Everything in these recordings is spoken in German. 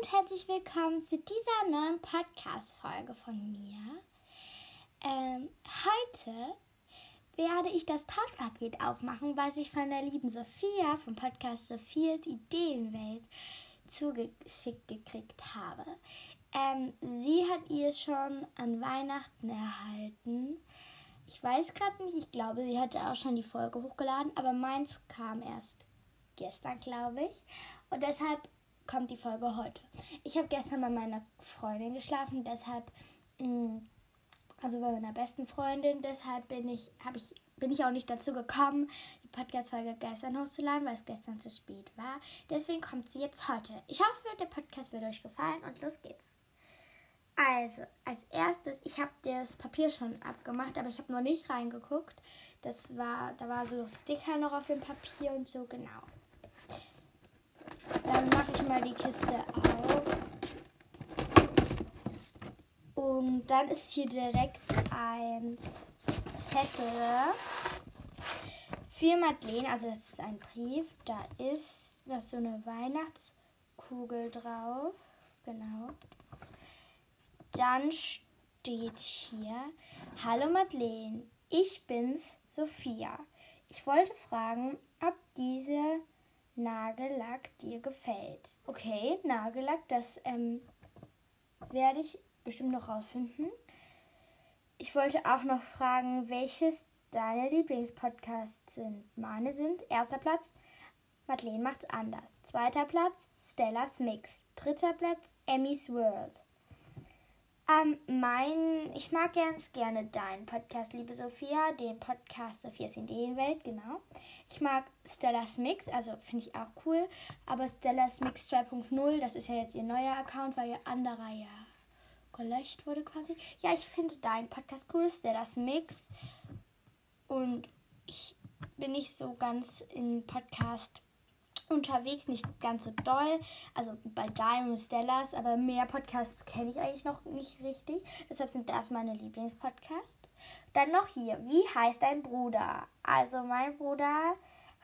und herzlich willkommen zu dieser neuen Podcast-Folge von mir. Ähm, heute werde ich das Tauschpaket aufmachen, was ich von der lieben Sophia vom Podcast Sophias Ideenwelt zugeschickt gekriegt habe. Ähm, sie hat ihr schon an Weihnachten erhalten. Ich weiß gerade nicht, ich glaube, sie hatte auch schon die Folge hochgeladen, aber meins kam erst gestern, glaube ich. Und deshalb kommt die Folge heute. Ich habe gestern bei meiner Freundin geschlafen, deshalb, mm, also bei meiner besten Freundin, deshalb bin ich, ich, bin ich auch nicht dazu gekommen, die Podcast-Folge gestern hochzuladen, weil es gestern zu spät war. Deswegen kommt sie jetzt heute. Ich hoffe, der Podcast wird euch gefallen und los geht's. Also, als erstes, ich habe das Papier schon abgemacht, aber ich habe noch nicht reingeguckt. Das war, da war so Sticker noch auf dem Papier und so, genau. Dann mache ich mal die Kiste auf. Und dann ist hier direkt ein Zettel für Madeleine. Also das ist ein Brief. Da ist noch so eine Weihnachtskugel drauf. Genau. Dann steht hier, Hallo Madeleine, ich bin's, Sophia. Ich wollte fragen, ob diese Nagellack dir gefällt. Okay, Nagellack, das ähm, werde ich bestimmt noch rausfinden. Ich wollte auch noch fragen, welches deine Lieblingspodcasts sind. Meine sind erster Platz, Madeleine macht's anders. Zweiter Platz, Stellas Mix. Dritter Platz, Emmys World. Ähm, mein, ich mag ganz gerne deinen Podcast, liebe Sophia, den Podcast Sophias Ideenwelt, genau. Ich mag Stellas Mix, also finde ich auch cool, aber Stellas Mix 2.0, das ist ja jetzt ihr neuer Account, weil ihr anderer ja gelöscht wurde quasi. Ja, ich finde deinen Podcast cool, Stellas Mix. Und ich bin nicht so ganz in Podcast unterwegs, nicht ganz so doll. Also bei Dime und Stellas, aber mehr Podcasts kenne ich eigentlich noch nicht richtig. Deshalb sind das meine Lieblingspodcasts. Dann noch hier, wie heißt dein Bruder? Also mein Bruder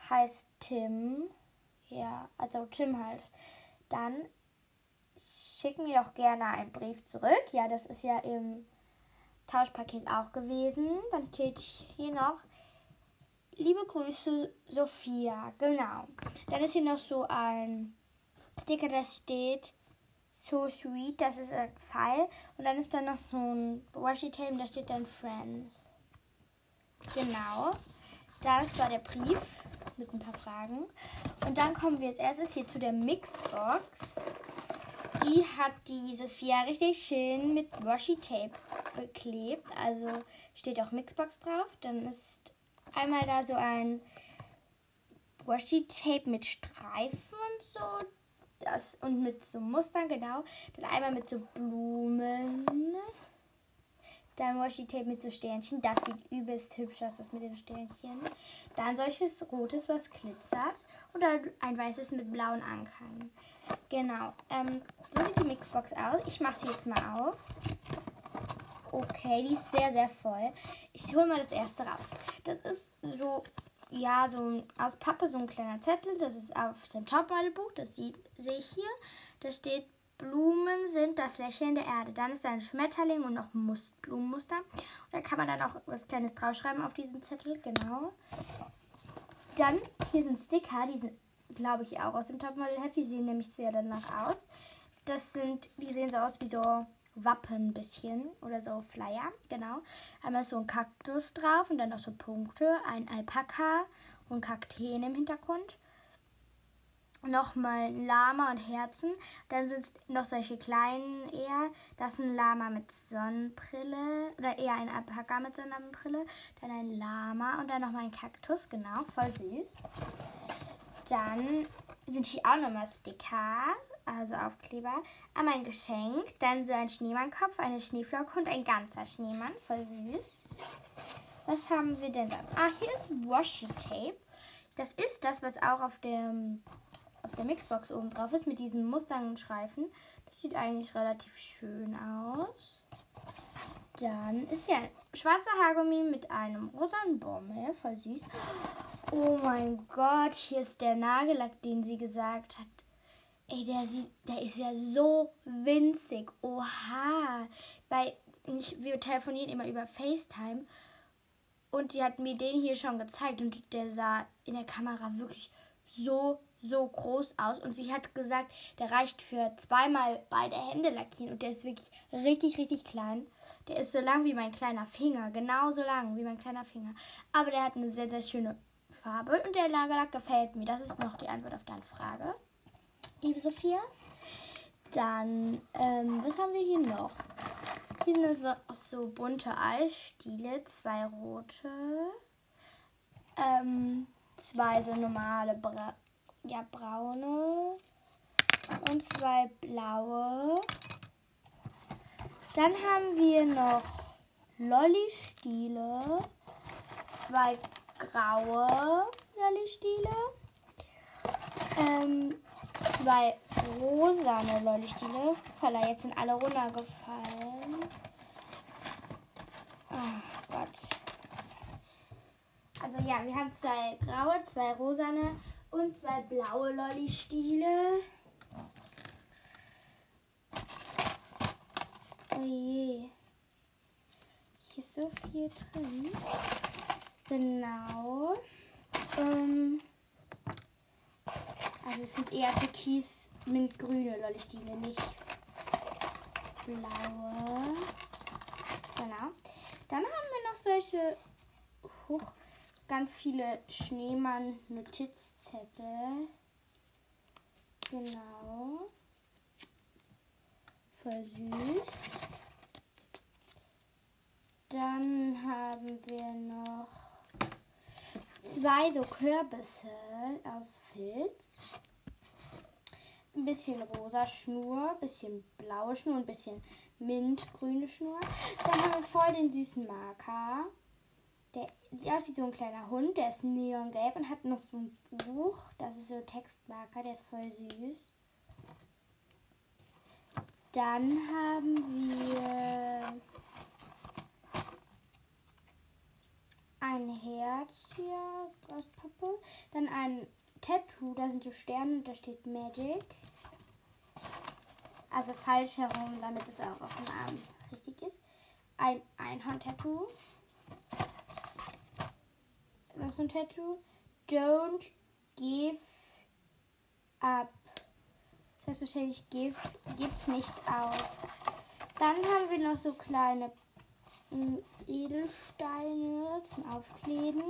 heißt Tim. Ja, also Tim halt. Dann schick mir doch gerne einen Brief zurück. Ja, das ist ja im Tauschpaket auch gewesen. Dann steht hier noch, Liebe Grüße, Sophia. Genau. Dann ist hier noch so ein Sticker, das steht So Sweet. Das ist ein Pfeil. Und dann ist da noch so ein Washi Tape, da steht dann Friends. Genau. Das war der Brief mit ein paar Fragen. Und dann kommen wir als erstes hier zu der Mixbox. Die hat die Sophia richtig schön mit Washi Tape beklebt. Also steht auch Mixbox drauf. Dann ist einmal da so ein Washi-Tape mit Streifen und so. Das, und mit so Mustern, genau. Dann einmal mit so Blumen. Dann Washi-Tape mit so Sternchen. Das sieht übelst hübsch aus, das mit den Sternchen. Dann solches rotes, was glitzert. Und dann ein weißes mit blauen Ankern. Genau. Ähm, so sieht die Mixbox aus. Ich mache sie jetzt mal auf. Okay, die ist sehr, sehr voll. Ich hole mal das erste raus. Das ist so, ja, so aus Pappe so ein kleiner Zettel. Das ist auf dem Topmodelbuch. Das sehe ich hier. Da steht, Blumen sind das Lächeln der Erde. Dann ist da ein Schmetterling und noch Must Blumenmuster. Und da kann man dann auch was Kleines draufschreiben auf diesen Zettel. Genau. Dann, hier sind Sticker. Die sind, glaube ich, auch aus dem Topmodelheft. Die sehen nämlich sehr danach aus. Das sind, die sehen so aus wie so Wappen ein bisschen oder so Flyer, genau. Einmal so ein Kaktus drauf und dann noch so Punkte, ein Alpaka und Kakteen im Hintergrund. Nochmal Lama und Herzen. Dann sind es noch solche kleinen eher. Das ist ein Lama mit Sonnenbrille. Oder eher ein Alpaka mit Sonnenbrille. Dann ein Lama und dann nochmal ein Kaktus. Genau, voll süß. Dann sind hier auch nochmal Sticker also Aufkleber, einmal ein Geschenk, dann so ein Schneemannkopf, eine Schneeflocke und ein ganzer Schneemann, voll süß. Was haben wir denn dann? Ah, hier ist Washi Tape. Das ist das, was auch auf dem auf der Mixbox oben drauf ist mit diesen Mustern und Streifen. Das sieht eigentlich relativ schön aus. Dann ist hier ein schwarzer Haargummi mit einem rosanen Bommel, voll süß. Oh mein Gott, hier ist der Nagellack, den sie gesagt hat, Ey, der, sieht, der ist ja so winzig. Oha. Weil ich, wir telefonieren immer über FaceTime. Und die hat mir den hier schon gezeigt. Und der sah in der Kamera wirklich so, so groß aus. Und sie hat gesagt, der reicht für zweimal beide Hände lackieren. Und der ist wirklich richtig, richtig klein. Der ist so lang wie mein kleiner Finger. Genauso lang wie mein kleiner Finger. Aber der hat eine sehr, sehr schöne Farbe. Und der Lagerlack gefällt mir. Das ist noch die Antwort auf deine Frage liebe Sophia. Dann, ähm, was haben wir hier noch? Hier sind so, so bunte Eisstiele, zwei rote, ähm, zwei so normale, Bra ja, braune und zwei blaue. Dann haben wir noch Lolli-Stiele, zwei graue Lolli-Stiele, ähm, zwei rosane Leuchtstiele. Holla, jetzt sind alle runtergefallen. Oh Gott. Also ja, wir haben zwei graue, zwei rosane und zwei blaue Lolli-Stiele. Oh je. Hier ist so viel drin. Genau. Ähm, also es sind eher türkis mintgrüne Lollistiele, nicht blaue. Genau. Dann haben wir noch solche hoch ganz viele Schneemann-Notizzettel. Genau. Voll süß. Dann haben wir noch zwei so Kürbisse aus Filz. Ein bisschen rosa Schnur, ein bisschen blaue Schnur, ein bisschen mintgrüne Schnur. Dann haben wir voll den süßen Marker. Der sieht aus wie so ein kleiner Hund. Der ist neongelb und hat noch so ein Buch. Das ist so ein Textmarker. Der ist voll süß. Dann haben wir ein Herz hier aus Pappe. Dann ein Tattoo, da sind so Sterne und da steht Magic. Also falsch herum, damit es auch auf dem Arm richtig ist. Ein Einhorn-Tattoo. Noch so ein Tattoo. Don't give up. Das heißt wahrscheinlich, give, gib's nicht auf. Dann haben wir noch so kleine Edelsteine zum Aufkleben.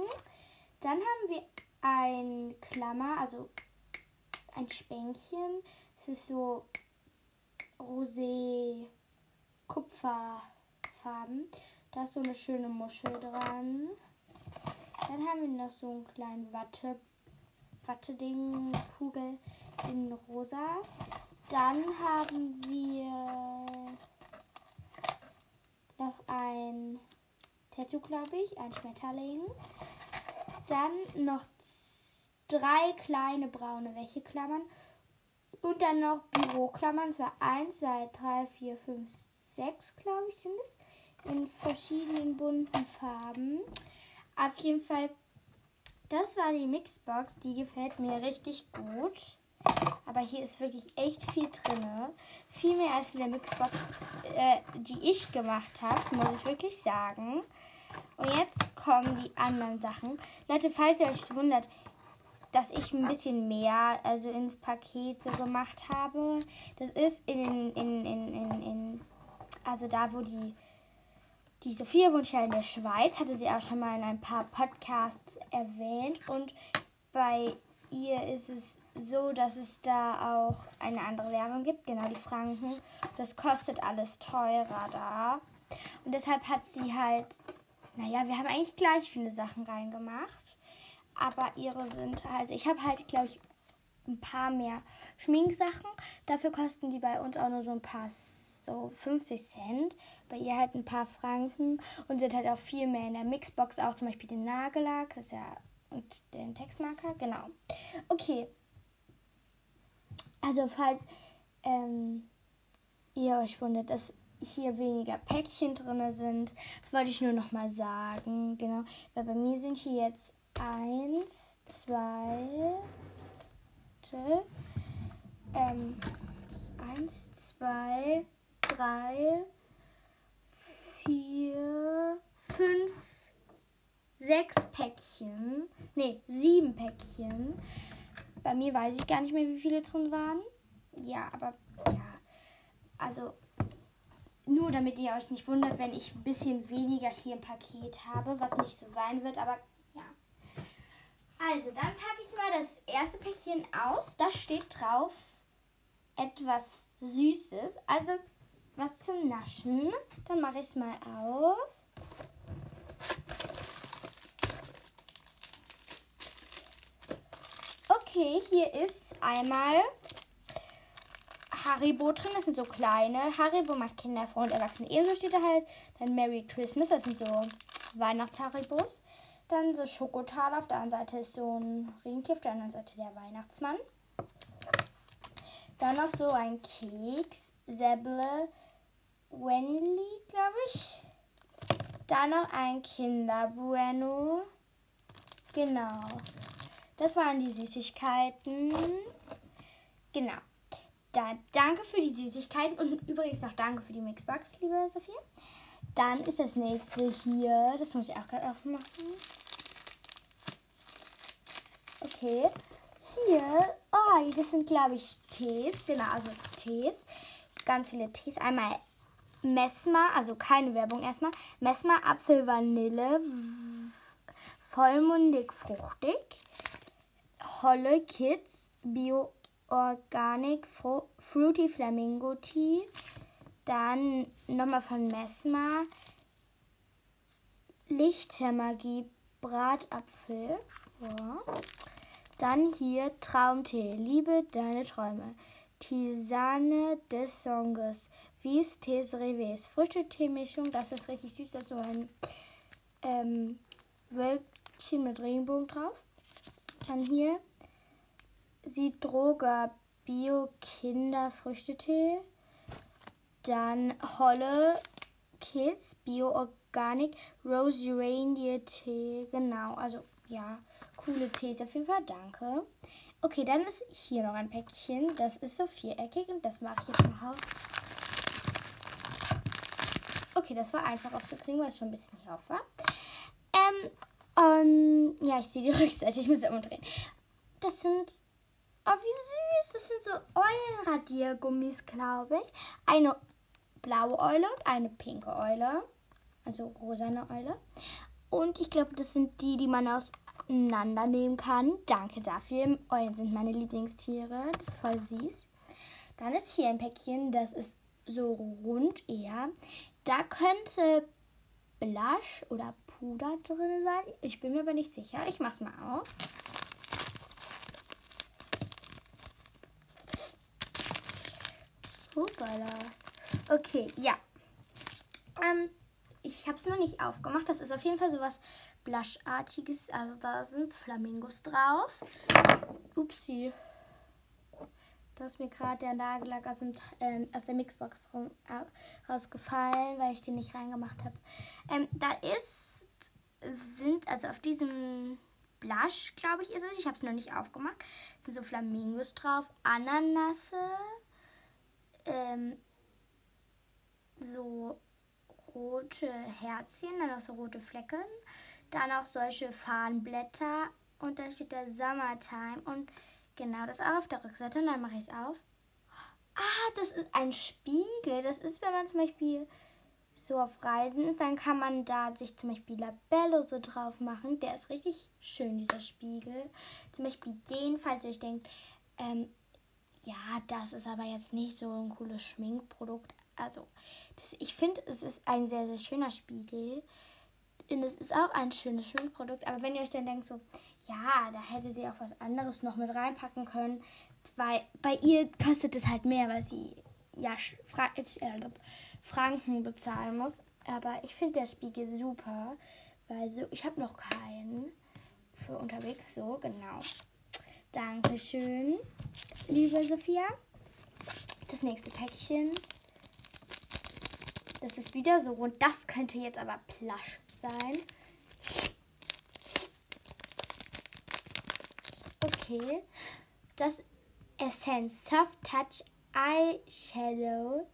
Dann haben wir ein Klammer, also ein Spänkchen. Es ist so rosé Kupferfarben. Da ist so eine schöne Muschel dran. Dann haben wir noch so einen kleinen Watte, Watteding, Kugel in rosa. Dann haben wir noch ein Tattoo, glaube ich, ein Schmetterling. Dann noch drei kleine braune Wäscheklammern. Und dann noch Büroklammern. Es war 1, 2, 3, 4, 5, 6, glaube ich, sind es. In verschiedenen bunten Farben. Auf jeden Fall, das war die Mixbox. Die gefällt mir richtig gut. Aber hier ist wirklich echt viel drin. Viel mehr als in der Mixbox, äh, die ich gemacht habe, muss ich wirklich sagen. Und jetzt kommen die anderen Sachen. Leute, falls ihr euch wundert, dass ich ein bisschen mehr also ins Paket so gemacht habe. Das ist in, in, in, in, in also da, wo die, die Sophia wohnt ja in der Schweiz, hatte sie auch schon mal in ein paar Podcasts erwähnt. Und bei ihr ist es so, dass es da auch eine andere Währung gibt, genau die Franken. Das kostet alles teurer da. Und deshalb hat sie halt, naja, wir haben eigentlich gleich viele Sachen reingemacht. Aber ihre sind, also ich habe halt, glaube ich, ein paar mehr Schminksachen. Dafür kosten die bei uns auch nur so ein paar, so 50 Cent. Bei ihr halt ein paar Franken. Und sind halt auch viel mehr in der Mixbox, auch zum Beispiel den Nagellack, das ist ja, und den Textmarker, genau. Okay, also falls ähm, ihr euch wundert, dass hier weniger Päckchen drin sind, das wollte ich nur noch mal sagen. Genau, weil bei mir sind hier jetzt eins, zwei, ähm, eins, zwei, drei, vier, fünf, sechs Päckchen. Ne, sieben Päckchen. Bei mir weiß ich gar nicht mehr, wie viele drin waren. Ja, aber ja. Also nur damit ihr euch nicht wundert, wenn ich ein bisschen weniger hier im Paket habe, was nicht so sein wird, aber ja. Also, dann packe ich mal das erste Päckchen aus. Da steht drauf etwas Süßes, also was zum Naschen. Dann mache ich es mal auf. Okay, hier ist einmal Haribo drin. Das sind so kleine. Haribo macht Kinder, vor und Erwachsene ebenso steht da halt. Dann Merry Christmas, das sind so Weihnachtsharibos. Dann so Schokotal. Auf der einen Seite ist so ein Rentier, auf der anderen Seite der Weihnachtsmann. Dann noch so ein Keks. Säbble Wenley, glaube ich. Dann noch ein Kinder Bueno. Genau. Das waren die Süßigkeiten. Genau. Dann danke für die Süßigkeiten und übrigens noch danke für die Mixbox, liebe Sophie. Dann ist das nächste hier. Das muss ich auch gerade aufmachen. Okay. Hier, oh, das sind glaube ich Tees. Genau, also Tees. Ganz viele Tees. Einmal Messmer, also keine Werbung erstmal. Messmer Apfel Vanille. Vollmundig fruchtig. Holle Kids Bio Organic Fruity Flamingo Tea. Dann nochmal von Messmer. Lichtermagie Bratapfel. Ja. Dann hier Traumtee. Liebe deine Träume. Tisane des Songes. Wies Tees Revés. Früchtetee-Mischung. Das ist richtig süß. Das ist so ein ähm, Wölkchen mit Regenbogen drauf. Dann hier Sidroga Bio Kinderfrüchtetee. Dann Holle Kids Bio Organic Rosy Reindeer Tee. Genau, also ja, coole Tees auf jeden Fall. Danke. Okay, dann ist hier noch ein Päckchen. Das ist so viereckig und das mache ich jetzt mal auf. Okay, das war einfach aufzukriegen, weil es schon ein bisschen hier auf war. Ähm, und ja, ich sehe die Rückseite. Ich muss umdrehen. Das sind Oh, wie süß. Das sind so Eulenradiergummis, glaube ich. Eine blaue Eule und eine pinke Eule. Also rosane Eule. Und ich glaube, das sind die, die man auseinandernehmen kann. Danke dafür. Eulen sind meine Lieblingstiere. Das ist voll süß. Dann ist hier ein Päckchen, das ist so rund eher. Da könnte Blush oder Puder drin sein. Ich bin mir aber nicht sicher. Ich mach's mal auf. Hoppala. Okay, ja. Ähm, ich habe es noch nicht aufgemacht. Das ist auf jeden Fall so was Blush-artiges. Also da sind Flamingos drauf. Upsi. Da ist mir gerade der Nagellack aus, dem, äh, aus der Mixbox rum, äh, rausgefallen, weil ich den nicht reingemacht habe. Ähm, da ist, sind, also auf diesem Blush, glaube ich, ist es. Ich habe es noch nicht aufgemacht. Sind so Flamingos drauf, Ananasse, ähm, so rote Herzchen, dann auch so rote Flecken, dann auch solche Farnblätter und dann steht da Summertime und genau das auch auf der Rückseite und dann mache ich es auf. Ah, das ist ein Spiegel. Das ist, wenn man zum Beispiel so auf Reisen ist, dann kann man da sich zum Beispiel Labello so drauf machen. Der ist richtig schön, dieser Spiegel. Zum Beispiel den, falls ihr euch denkt, ähm, ja, das ist aber jetzt nicht so ein cooles Schminkprodukt. Also, das, ich finde, es ist ein sehr, sehr schöner Spiegel. Und es ist auch ein schönes Schminkprodukt. Aber wenn ihr euch dann denkt, so, ja, da hätte sie auch was anderes noch mit reinpacken können, weil bei ihr kostet es halt mehr, weil sie ja Fra äh, Franken bezahlen muss. Aber ich finde der Spiegel super, weil so, ich habe noch keinen für unterwegs, so, genau. Dankeschön, liebe Sophia. Das nächste Päckchen. Das ist wieder so rund. Das könnte jetzt aber Plush sein. Okay. Das Essence Soft Touch Eyeshadow.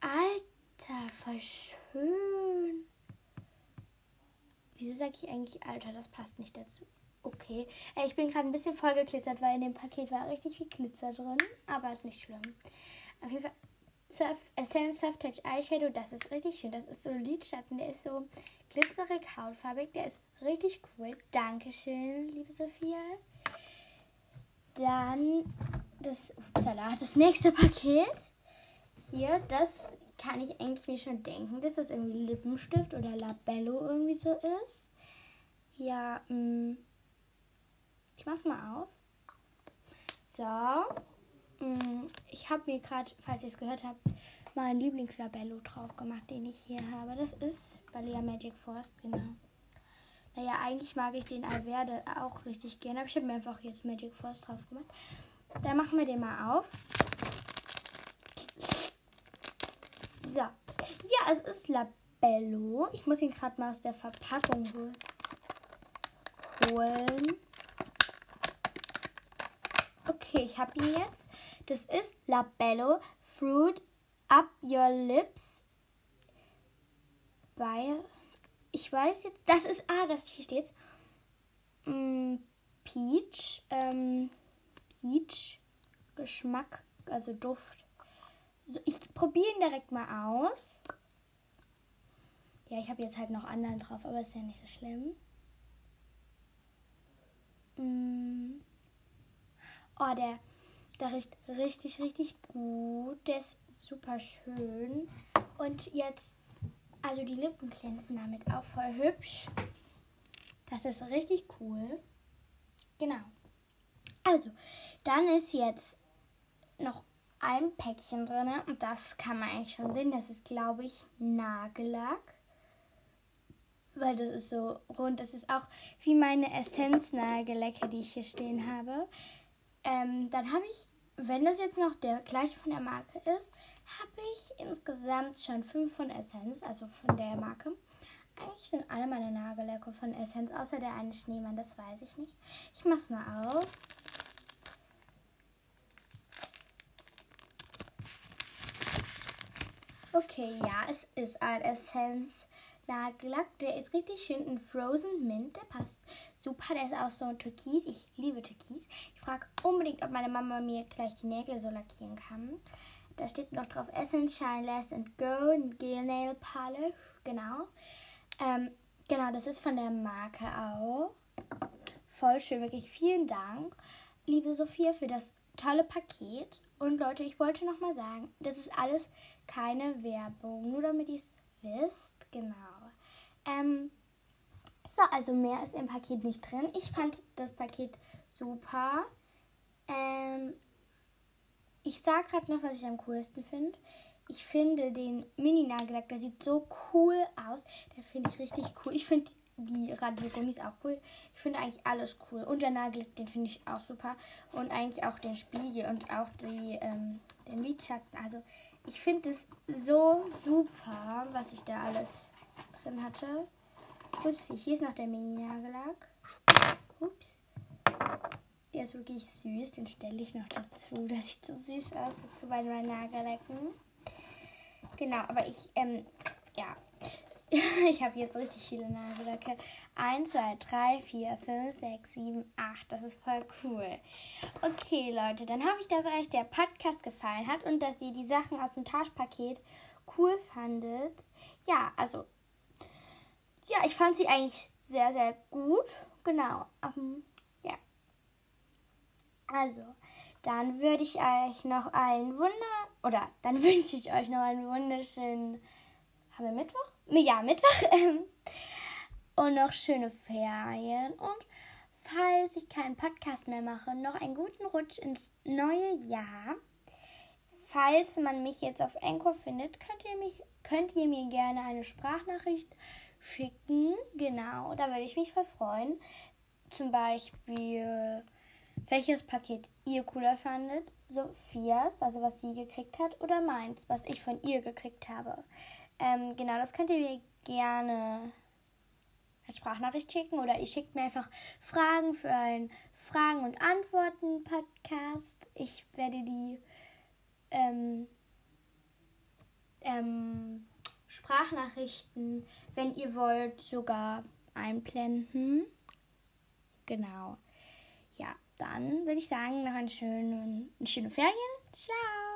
Alter, voll schön. Wieso sage ich eigentlich Alter? Das passt nicht dazu. Okay. Äh, ich bin gerade ein bisschen voll geglitzert, weil in dem Paket war richtig viel Glitzer drin. Aber ist nicht schlimm. Auf jeden Fall. Surf, Essence Soft Touch Eyeshadow, das ist richtig schön. Das ist so Lidschatten, der ist so glitzerig, hautfarbig. Der ist richtig cool. Dankeschön, liebe Sophia. Dann das, upsala, das nächste Paket. Hier, das kann ich eigentlich mir schon denken, dass das irgendwie Lippenstift oder Labello irgendwie so ist. Ja, mh. Mach's mal auf. So. Mm, ich habe mir gerade, falls ihr es gehört habt, mein Lieblingslabello drauf gemacht, den ich hier habe. Das ist Balea Magic Force, genau. Naja, eigentlich mag ich den Alverde auch richtig gerne, aber ich habe mir einfach jetzt Magic Force drauf gemacht. Dann machen wir den mal auf. So. Ja, es ist Labello. Ich muss ihn gerade mal aus der Verpackung holen. Okay, ich habe ihn jetzt. Das ist Labello Fruit Up Your Lips. Bei. Ich weiß jetzt. Das ist. Ah, das hier steht. Mm, Peach. Ähm, Peach. Geschmack. Also Duft. Ich probiere ihn direkt mal aus. Ja, ich habe jetzt halt noch anderen drauf, aber ist ja nicht so schlimm. Mm. Oh, der, der riecht richtig, richtig gut. Der ist super schön. Und jetzt, also die Lippen glänzen damit auch voll hübsch. Das ist richtig cool. Genau. Also, dann ist jetzt noch ein Päckchen drin und das kann man eigentlich schon sehen. Das ist, glaube ich, Nagellack. Weil das ist so rund. Das ist auch wie meine Essenz-Nagellacke, die ich hier stehen habe. Ähm, dann habe ich, wenn das jetzt noch der gleiche von der Marke ist, habe ich insgesamt schon fünf von Essenz, also von der Marke. Eigentlich sind alle meine Nagellacke von Essenz, außer der eine Schneemann, das weiß ich nicht. Ich mache es mal auf. Okay, ja, es ist ein Essence Nagellack. Der ist richtig schön in Frozen Mint. Der passt super. Der ist auch so ein Türkis. Ich liebe Türkis. Ich frage unbedingt, ob meine Mama mir gleich die Nägel so lackieren kann. Da steht noch drauf Essence Shine Less and Go Gel Nail Polish. Genau. Ähm, genau, das ist von der Marke auch. Voll schön, wirklich. Vielen Dank, liebe Sophia, für das tolle Paket. Und Leute, ich wollte noch mal sagen, das ist alles keine Werbung, nur damit ihr es wisst. Genau. Ähm, so, also mehr ist im Paket nicht drin. Ich fand das Paket super. Ähm, ich sag gerade noch, was ich am coolsten finde. Ich finde den Mini-Nagellack, der sieht so cool aus. Der finde ich richtig cool. Ich finde die Radiogummis auch cool. Ich finde eigentlich alles cool. Und der Nagellack, den finde ich auch super. Und eigentlich auch den Spiegel und auch die, ähm, den Lidschatten. Also ich finde es so super, was ich da alles drin hatte. Upsi, hier ist noch der Mini-Nagellack. Ups. Der ist wirklich süß. Den stelle ich noch dazu. Das sieht so süß aus dazu bei meinen Nagellacken. Genau, aber ich, ähm, ja, ich habe jetzt richtig viele Nagellacke. 1, 2, 3, 4, 5, 6, 7, 8. Das ist voll cool. Okay, Leute, dann hoffe ich, dass euch der Podcast gefallen hat und dass ihr die Sachen aus dem Tauschpaket cool fandet. Ja, also, ja, ich fand sie eigentlich sehr, sehr gut. Genau. Um, ja. Also, dann würde ich euch noch einen Wunder, oder dann wünsche ich euch noch einen wunderschönen, haben wir Mittwoch? ja, Mittwoch. Ähm, und noch schöne Ferien. Und falls ich keinen Podcast mehr mache, noch einen guten Rutsch ins neue Jahr. Falls man mich jetzt auf Enko findet, könnt ihr, mich, könnt ihr mir gerne eine Sprachnachricht schicken. Genau, da würde ich mich verfreuen. Zum Beispiel, welches Paket ihr cooler fandet. Sophias, also was sie gekriegt hat, oder meins, was ich von ihr gekriegt habe. Ähm, genau, das könnt ihr mir gerne als Sprachnachricht schicken oder ihr schickt mir einfach Fragen für ein Fragen und Antworten Podcast. Ich werde die ähm, ähm, Sprachnachrichten, wenn ihr wollt, sogar einblenden. Genau. Ja, dann würde ich sagen, noch eine schöne, eine schöne Ferien. Ciao.